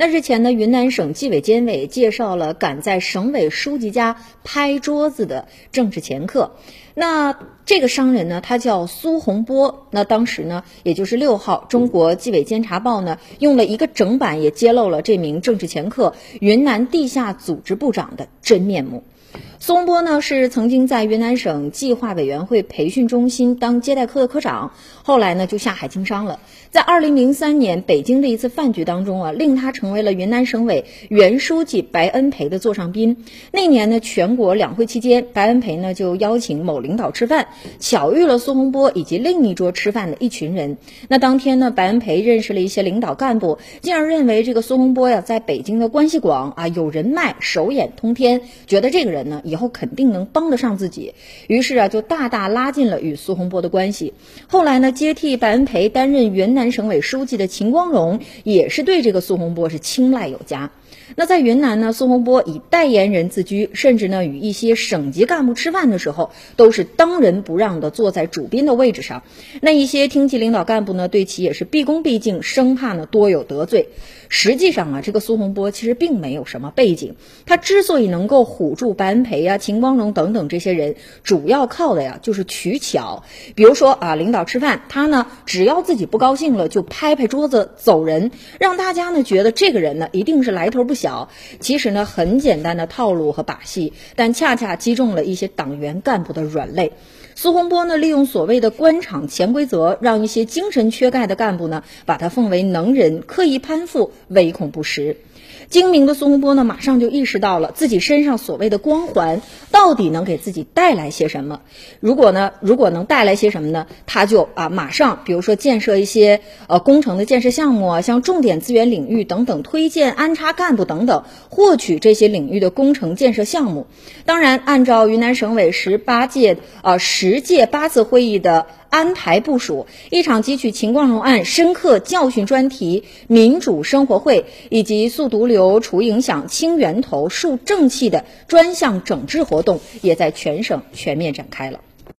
那日前呢，云南省纪委监委介绍了赶在省委书记家拍桌子的政治掮客。那这个商人呢，他叫苏洪波。那当时呢，也就是六号，中国纪委监察报呢，用了一个整版也揭露了这名政治掮客云南地下组织部长的真面目。苏洪波呢是曾经在云南省计划委员会培训中心当接待科的科长，后来呢就下海经商了。在二零零三年北京的一次饭局当中啊，令他成为了云南省委原书记白恩培的座上宾。那年呢全国两会期间，白恩培呢就邀请某领导吃饭，巧遇了苏洪波以及另一桌吃饭的一群人。那当天呢，白恩培认识了一些领导干部，进而认为这个苏洪波呀在北京的关系广啊，有人脉，手眼通天，觉得这个人呢。以后肯定能帮得上自己，于是啊，就大大拉近了与苏洪波的关系。后来呢，接替白恩培担任云南省委书记的秦光荣，也是对这个苏洪波是青睐有加。那在云南呢，苏洪波以代言人自居，甚至呢与一些省级干部吃饭的时候，都是当仁不让的坐在主宾的位置上。那一些厅级领导干部呢，对其也是毕恭毕敬，生怕呢多有得罪。实际上啊，这个苏洪波其实并没有什么背景，他之所以能够唬住白恩培呀、秦光荣等等这些人，主要靠的呀就是取巧。比如说啊，领导吃饭，他呢只要自己不高兴了，就拍拍桌子走人，让大家呢觉得这个人呢一定是来头不小。其实呢很简单的套路和把戏，但恰恰击中了一些党员干部的软肋。苏洪波呢，利用所谓的官场潜规则，让一些精神缺钙的干部呢，把他奉为能人，刻意攀附，唯恐不实。精明的苏洪波呢，马上就意识到了自己身上所谓的光环到底能给自己带来些什么。如果呢，如果能带来些什么呢？他就啊，马上比如说建设一些呃工程的建设项目啊，像重点资源领域等等，推荐安插干部等等，获取这些领域的工程建设项目。当然，按照云南省委十八届呃十届八次会议的。安排部署一场汲取秦光荣案深刻教训专题民主生活会，以及速毒瘤、除影响、清源头、树正气的专项整治活动，也在全省全面展开了。